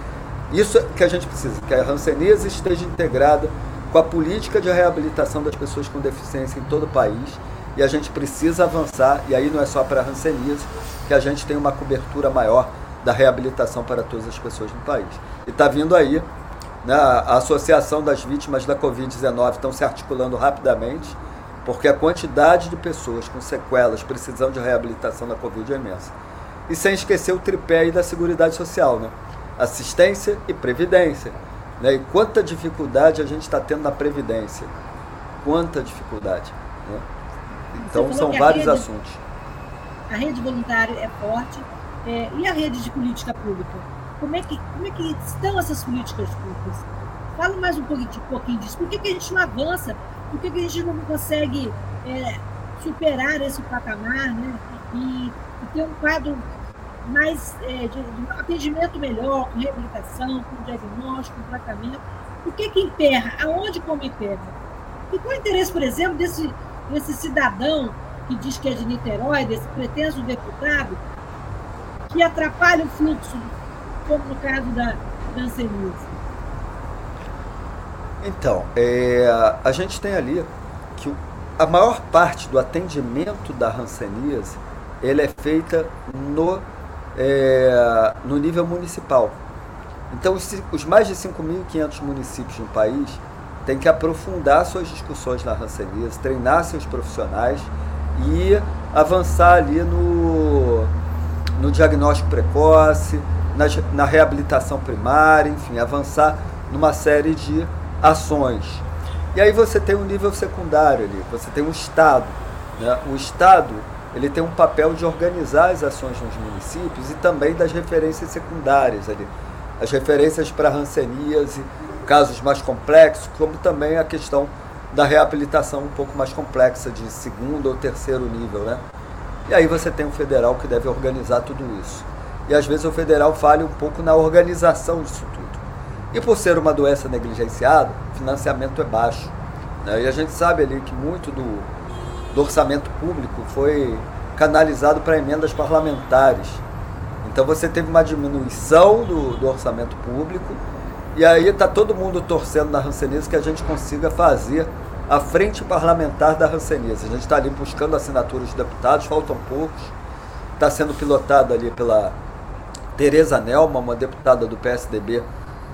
isso é que a gente precisa, que a rancenise esteja integrada com a política de reabilitação das pessoas com deficiência em todo o país e a gente precisa avançar, e aí não é só para a rancenise, que a gente tem uma cobertura maior da reabilitação para todas as pessoas no país. E está vindo aí né, a Associação das Vítimas da Covid-19 estão se articulando rapidamente, porque a quantidade de pessoas com sequelas precisando de reabilitação da Covid é imensa. E sem esquecer o tripé aí da Seguridade Social, né? assistência e previdência. Né? E quanta dificuldade a gente está tendo na previdência. Quanta dificuldade. Né? Então são vários rede, assuntos. A rede voluntária é forte. É, e a rede de política pública? Como é que, como é que estão essas políticas públicas? Fala mais um pouquinho, um pouquinho disso. Por que, que a gente não avança? Por que, que a gente não consegue é, superar esse patamar né? e, e ter um quadro mais é, de, de atendimento melhor, com reabilitação, com diagnóstico, com tratamento. O que que emperra? Aonde como emperra? E qual o interesse, por exemplo, desse, desse cidadão que diz que é de Niterói, desse pretenso deputado, que atrapalha o fluxo, como no caso da Dancenise? Então, é, a gente tem ali que a maior parte do atendimento da hanseníase ele é feita no, é, no nível municipal. Então, os, os mais de 5.500 municípios no país têm que aprofundar suas discussões na hanseníase, treinar seus profissionais e avançar ali no, no diagnóstico precoce, na, na reabilitação primária, enfim, avançar numa série de ações. E aí você tem um nível secundário ali, você tem um Estado. Né? O Estado ele tem um papel de organizar as ações nos municípios e também das referências secundárias ali. As referências para ranceníase, casos mais complexos, como também a questão da reabilitação um pouco mais complexa, de segundo ou terceiro nível. Né? E aí você tem o federal que deve organizar tudo isso. E às vezes o federal falha um pouco na organização disso tudo. E por ser uma doença negligenciada, o financiamento é baixo. Né? E a gente sabe ali que muito do, do orçamento público foi canalizado para emendas parlamentares. Então você teve uma diminuição do, do orçamento público e aí está todo mundo torcendo na Rancenise que a gente consiga fazer a frente parlamentar da Rancenise. A gente está ali buscando assinaturas de deputados, faltam poucos. Está sendo pilotado ali pela Tereza Nelma, uma deputada do PSDB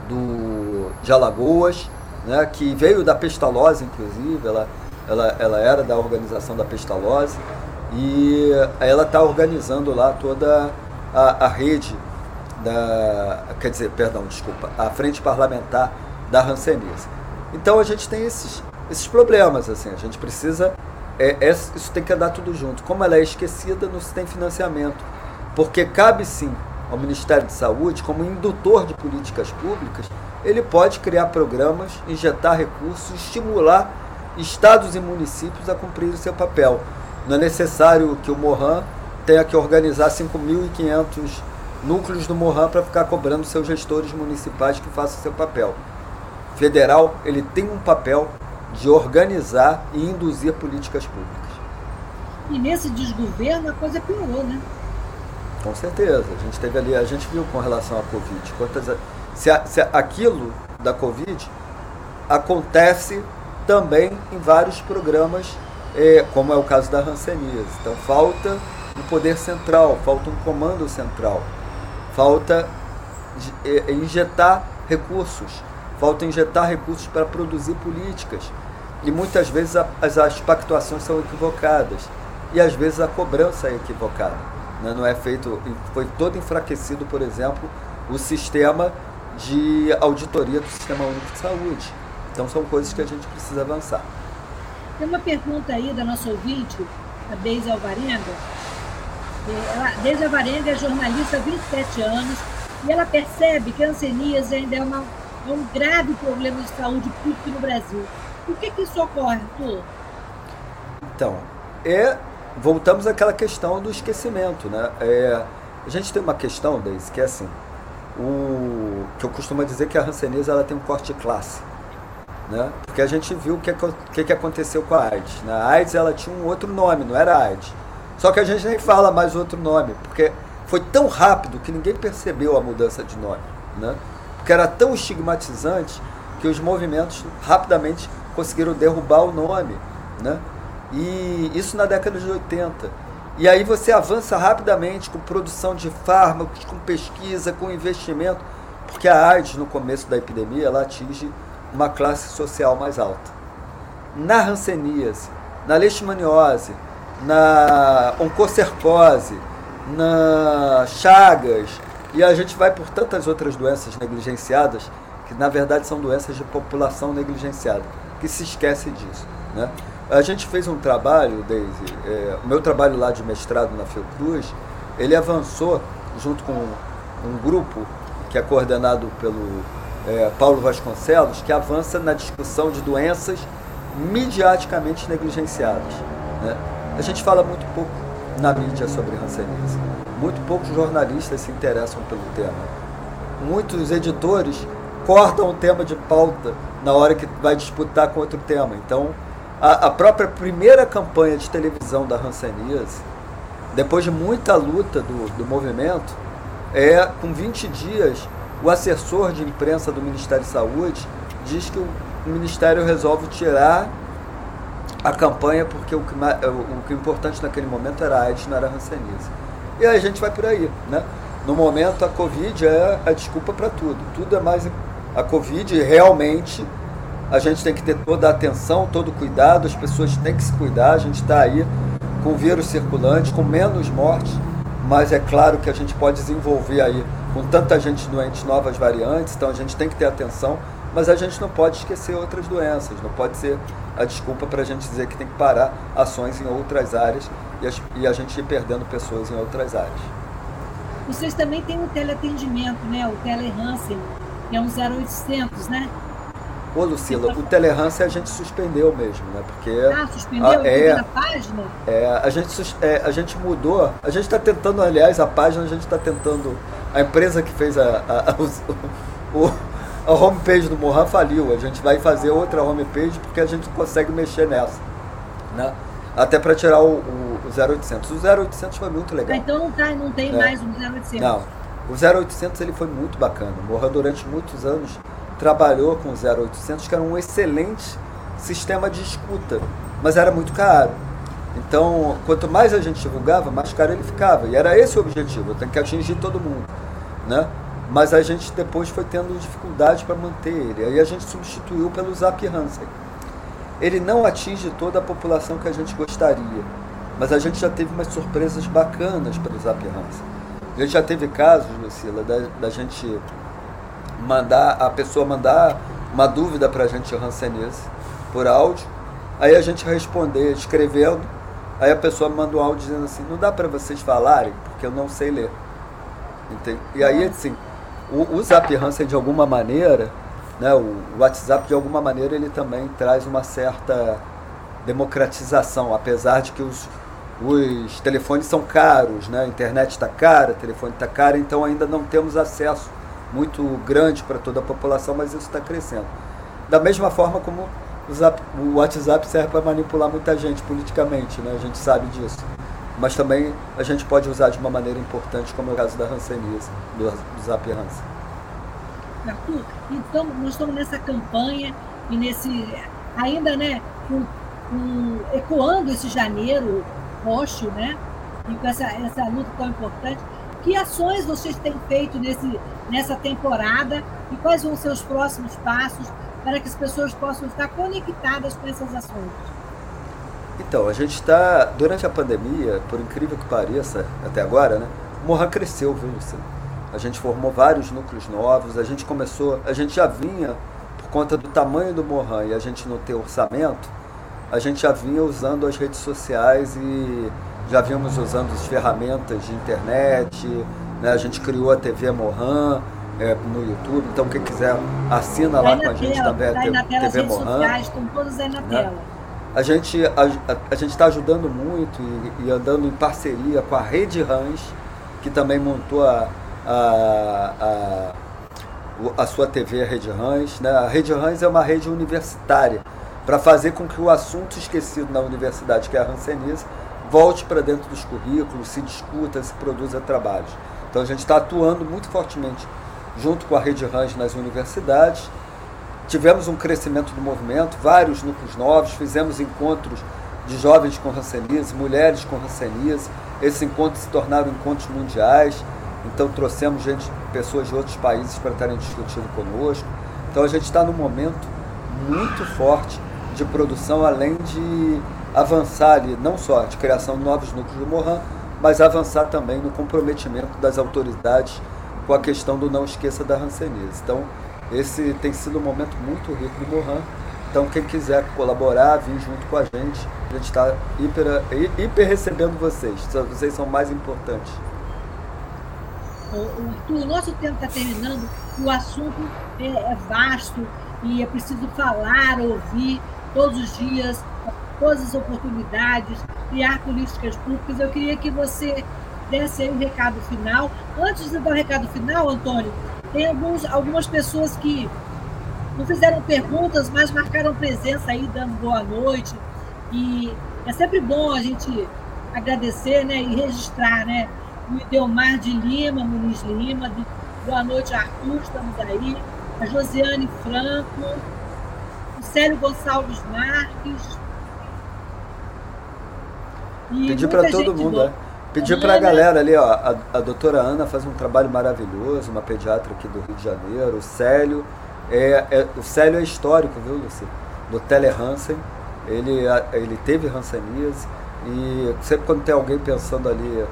do, de Alagoas, né, que veio da Pestalozzi, inclusive, ela, ela, ela era da organização da Pestalozzi, e ela está organizando lá toda a, a rede da, quer dizer, perdão, desculpa, a frente parlamentar da Hanseníase. Então a gente tem esses, esses problemas, assim, a gente precisa, é, é, isso tem que andar tudo junto. Como ela é esquecida, não se tem financiamento, porque cabe sim ao Ministério de Saúde, como indutor de políticas públicas, ele pode criar programas, injetar recursos, estimular estados e municípios a cumprir o seu papel. Não é necessário que o Mohan tenha que organizar 5.500 núcleos do Mohan para ficar cobrando seus gestores municipais que façam seu papel. Federal, ele tem um papel de organizar e induzir políticas públicas. E nesse desgoverno a coisa piorou, né? Com certeza. A gente teve ali, a gente viu com relação à Covid. Quantas, se, a, se aquilo da Covid acontece também em vários programas, é, como é o caso da Hanseníase. Então falta um poder central, falta um comando central, falta é, injetar recursos, falta injetar recursos para produzir políticas. E muitas vezes as, as pactuações são equivocadas e às vezes a cobrança é equivocada. Né? Não é feito, foi todo enfraquecido, por exemplo, o sistema de auditoria do Sistema Único de Saúde. Então são coisas que a gente precisa avançar. Tem uma pergunta aí da nossa ouvinte, a Deise Alvarenga. Ela, Deise Alvarenga é jornalista há 27 anos e ela percebe que a hanseníase ainda é, uma, é um grave problema de saúde pública no Brasil. Por que, que isso ocorre, Arthur? Então, é voltamos àquela questão do esquecimento, né? É, a gente tem uma questão, Deise, que é assim, o, que eu costumo dizer que a rancenise ela tem um corte de classe. Né? Porque a gente viu o que, que, que aconteceu com a AIDS. Né? A AIDS ela tinha um outro nome, não era AIDS. Só que a gente nem fala mais outro nome, porque foi tão rápido que ninguém percebeu a mudança de nome. Né? Porque era tão estigmatizante que os movimentos rapidamente conseguiram derrubar o nome. Né? E isso na década de 80. E aí você avança rapidamente com produção de fármacos, com pesquisa, com investimento, porque a AIDS no começo da epidemia ela atinge uma classe social mais alta. Na ranceníase, na leishmaniose, na oncocercose, na chagas, e a gente vai por tantas outras doenças negligenciadas, que na verdade são doenças de população negligenciada, que se esquece disso. Né? A gente fez um trabalho, Daisy, é, o meu trabalho lá de mestrado na Fiocruz, ele avançou junto com um grupo que é coordenado pelo é, Paulo Vasconcelos, que avança na discussão de doenças mediaticamente negligenciadas. Né? A gente fala muito pouco na mídia sobre hanseníase. Muito poucos jornalistas se interessam pelo tema. Muitos editores cortam o tema de pauta na hora que vai disputar com outro tema. Então, a, a própria primeira campanha de televisão da hanseníase, depois de muita luta do, do movimento, é com 20 dias, o assessor de imprensa do Ministério da Saúde diz que o Ministério resolve tirar a campanha porque o que, o que importante naquele momento era a AIDS, não era a. E aí a gente vai por aí, né? No momento a Covid é a desculpa para tudo. Tudo é mais a Covid realmente a gente tem que ter toda a atenção, todo o cuidado, as pessoas têm que se cuidar, a gente está aí com vírus circulante, com menos mortes, mas é claro que a gente pode desenvolver aí com tanta gente doente novas variantes, então a gente tem que ter atenção, mas a gente não pode esquecer outras doenças, não pode ser a desculpa para a gente dizer que tem que parar ações em outras áreas e a, e a gente ir perdendo pessoas em outras áreas. Vocês também têm um teleatendimento, né? O Telehansen, que é um 0800, né? Ô, Lucila, o Telehansen a gente suspendeu mesmo, né? Porque. Ah, suspendeu? A, é, a página? É, a gente, é, a gente mudou. A gente está tentando, aliás, a página, a gente está tentando. A empresa que fez a, a, a o, a homepage do Mohan faliu. A gente vai fazer outra homepage porque a gente não consegue mexer nessa. Né? Até para tirar o, o, o 0800. O 0800 foi muito legal. Então não, tá, não tem é. mais um 0800. Não. O 0800 ele foi muito bacana. O Mohan durante muitos anos trabalhou com o 0800, que era um excelente sistema de escuta, mas era muito caro. Então, quanto mais a gente divulgava, mais caro ele ficava. E era esse o objetivo, eu tenho que atingir todo mundo. Né? Mas a gente depois foi tendo dificuldade para manter ele. Aí a gente substituiu pelo Zap Hansen. Ele não atinge toda a população que a gente gostaria, mas a gente já teve umas surpresas bacanas pelo Zap Hansen. A gente já teve casos, Lucila, da, da gente mandar, a pessoa mandar uma dúvida para a gente hansenese por áudio, aí a gente responder escrevendo, aí a pessoa manda um áudio dizendo assim, não dá para vocês falarem, porque eu não sei ler. E aí, assim, o, o Zap Hansen, de alguma maneira, né, o WhatsApp, de alguma maneira, ele também traz uma certa democratização, apesar de que os, os telefones são caros, né? a internet está cara, o telefone está caro, então ainda não temos acesso muito grande para toda a população, mas isso está crescendo. Da mesma forma como o, Zap, o WhatsApp serve para manipular muita gente politicamente, né? a gente sabe disso. Mas também a gente pode usar de uma maneira importante, como é o caso da Hanseníase, do, do Zap Hansen. Arthur, então nós estamos nessa campanha e nesse ainda né, com, com, ecoando esse janeiro roxo, né? E com essa, essa luta tão importante. Que ações vocês têm feito nesse, nessa temporada e quais vão ser os próximos passos para que as pessoas possam estar conectadas com essas ações? Então, a gente está, durante a pandemia, por incrível que pareça, até agora, né? Mohan cresceu, viu, Luciano? A gente formou vários núcleos novos, a gente começou, a gente já vinha, por conta do tamanho do Mohan e a gente não ter orçamento, a gente já vinha usando as redes sociais e já vínhamos usando as ferramentas de internet, né? A gente criou a TV Mohan é, no YouTube, então quem quiser assina lá com a gente tela, também a TV, TV Mohan. estão todas aí na né? tela. A gente a, a, a gente está ajudando muito e, e, andando em parceria com a Rede Rans, que também montou a, a, a, a sua TV a Rede Rans. Né? A Rede Rans é uma rede universitária para fazer com que o assunto esquecido na universidade, que é a Hanseníase, volte para dentro dos currículos, se discuta, se produza trabalhos. Então a gente está atuando muito fortemente junto com a Rede Range nas universidades. Tivemos um crescimento do movimento, vários núcleos novos, fizemos encontros de jovens com ranceníase, mulheres com ranceníase. Esses encontros se tornaram encontros mundiais, então trouxemos gente, pessoas de outros países para estarem discutindo conosco. Então a gente está num momento muito forte de produção, além de avançar ali, não só de criação de novos núcleos do Mohan, mas avançar também no comprometimento das autoridades com a questão do não esqueça da rancenise. Então, esse tem sido um momento muito rico do Mohan. Então, quem quiser colaborar, vir junto com a gente, a gente está hiper, hiper recebendo vocês. Vocês são mais importantes. O, nosso tempo está terminando, o assunto é, é vasto e é preciso falar, ouvir todos os dias todas as oportunidades, criar políticas públicas. Eu queria que você desse aí o recado final. Antes de dar o recado final, Antônio, tem alguns, algumas pessoas que não fizeram perguntas, mas marcaram presença aí, dando boa noite. E é sempre bom a gente agradecer né, e registrar, né? O Idelmar de Lima, Muniz Lima, de, boa noite, Arthur, estamos aí. A Josiane Franco, o Célio Gonçalves Marques. E para todo mundo, né? Pedir para a galera ali, ó, a, a doutora Ana faz um trabalho maravilhoso, uma pediatra aqui do Rio de Janeiro, o Célio, é, é, o Célio é histórico, viu, Luci? Do Tele Hansen, ele, ele teve Hanseníase, e sempre quando tem alguém pensando ali,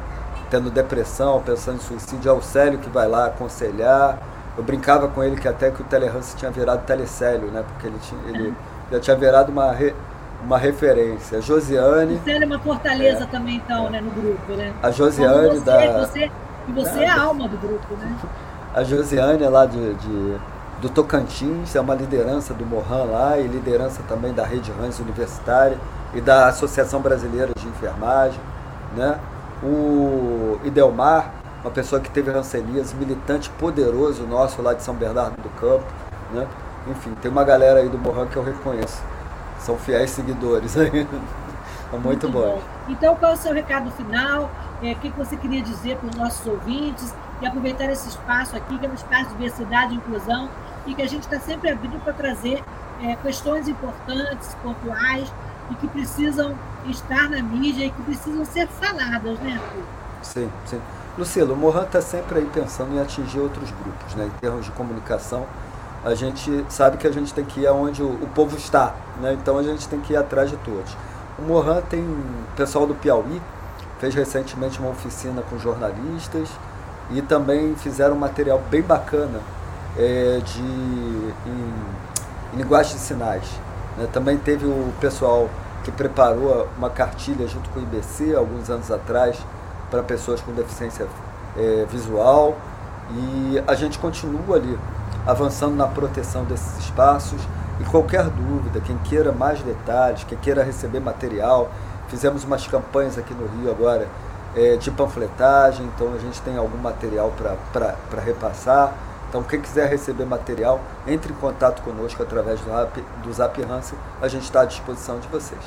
tendo depressão, pensando em suicídio, é o Célio que vai lá aconselhar. Eu brincava com ele que até que o Tele Hansen tinha virado Telecélio, né? Porque ele, tinha, ele já tinha virado uma, re, uma referência. A Josiane. Você é uma fortaleza é, também, então, é. né, no grupo, né? A Josiane você, da. Você, e você é a alma do grupo, né? A Josiane é lá de, de, do Tocantins, é uma liderança do Mohan lá e liderança também da Rede Rãs Universitária e da Associação Brasileira de Enfermagem, né? O Idelmar, uma pessoa que teve rancenias, militante poderoso nosso lá de São Bernardo do Campo, né? Enfim, tem uma galera aí do Mohan que eu reconheço são fiéis seguidores ainda. [LAUGHS] É muito, muito bom. bom. Então, qual é o seu recado final? É, o que você queria dizer para os nossos ouvintes? E aproveitar esse espaço aqui, que é um espaço de diversidade e inclusão, e que a gente está sempre abrindo para trazer é, questões importantes, pontuais, e que precisam estar na mídia e que precisam ser faladas, né, Arthur? Sim, sim. Lucila, o Mohan está sempre aí pensando em atingir outros grupos, né, em termos de comunicação a gente sabe que a gente tem que ir aonde o, o povo está, né? então a gente tem que ir atrás de todos. O Mohan tem pessoal do Piauí, fez recentemente uma oficina com jornalistas e também fizeram um material bem bacana é, de, em, em, linguagem de sinais. Né? Também teve o pessoal que preparou uma cartilha junto com o IBC alguns anos atrás para pessoas com deficiência é, visual e a gente continua ali avançando na proteção desses espaços. E qualquer dúvida, quem queira mais detalhes, quem queira receber material, fizemos umas campanhas aqui no Rio agora é, de panfletagem, então a gente tem algum material para repassar. Então, quem quiser receber material, entre em contato conosco através do, Zap, do Zap Hansen, a gente está à disposição de vocês.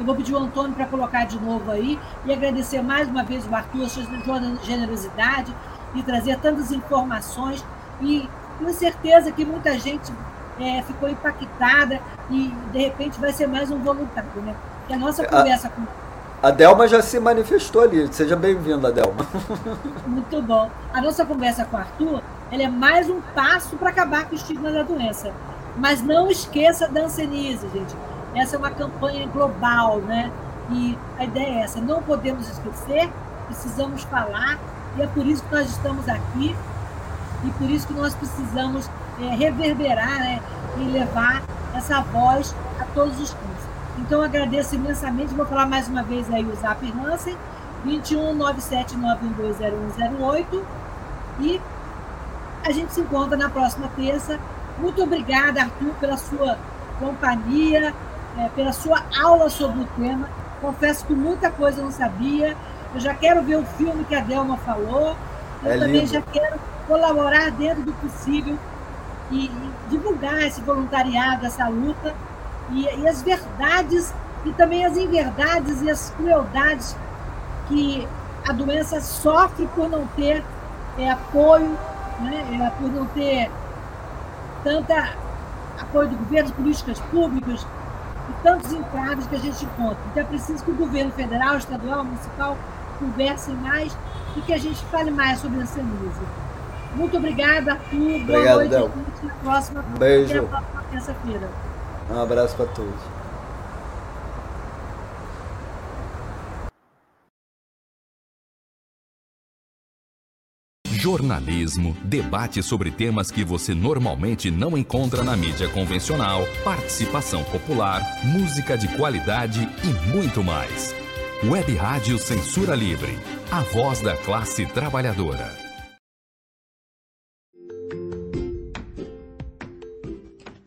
Eu vou pedir o Antônio para colocar de novo aí e agradecer mais uma vez o Arthur, a sua generosidade de trazer tantas informações e tenho certeza que muita gente é, ficou impactada e, de repente, vai ser mais um voluntário, né? Que a nossa conversa a, com. A Delma já se manifestou ali. Seja bem-vinda, Delma. [LAUGHS] Muito bom. A nossa conversa com o Arthur ela é mais um passo para acabar com o estigma da doença. Mas não esqueça da Ancenise, gente. Essa é uma campanha global, né? E a ideia é essa: não podemos esquecer, precisamos falar, e é por isso que nós estamos aqui e por isso que nós precisamos é, reverberar né, e levar essa voz a todos os cantos. Então, agradeço imensamente, vou falar mais uma vez aí o Zap Hansen, 21979120108 e a gente se encontra na próxima terça. Muito obrigada, Arthur, pela sua companhia, é, pela sua aula sobre o tema. Confesso que muita coisa eu não sabia. Eu já quero ver o filme que a Delma falou. Eu é também lindo. já quero colaborar dentro do possível e, e divulgar esse voluntariado, essa luta e, e, as verdades e também as inverdades e as crueldades que a doença sofre por não ter é, apoio, né, é, por não ter tanta apoio do governo, políticas públicas e tantos entraves que a gente encontra. Então é preciso que o governo federal, estadual, municipal conversem mais e que a gente fale mais sobre a Senise. Muito obrigada, Arthur. Obrigado, Boa noite. Del. Até a próxima. Beijo. Até a próxima terça-feira. Um abraço para todos. jornalismo, debate sobre temas que você normalmente não encontra na mídia convencional, participação popular, música de qualidade e muito mais. Web Rádio Censura Livre, a voz da classe trabalhadora.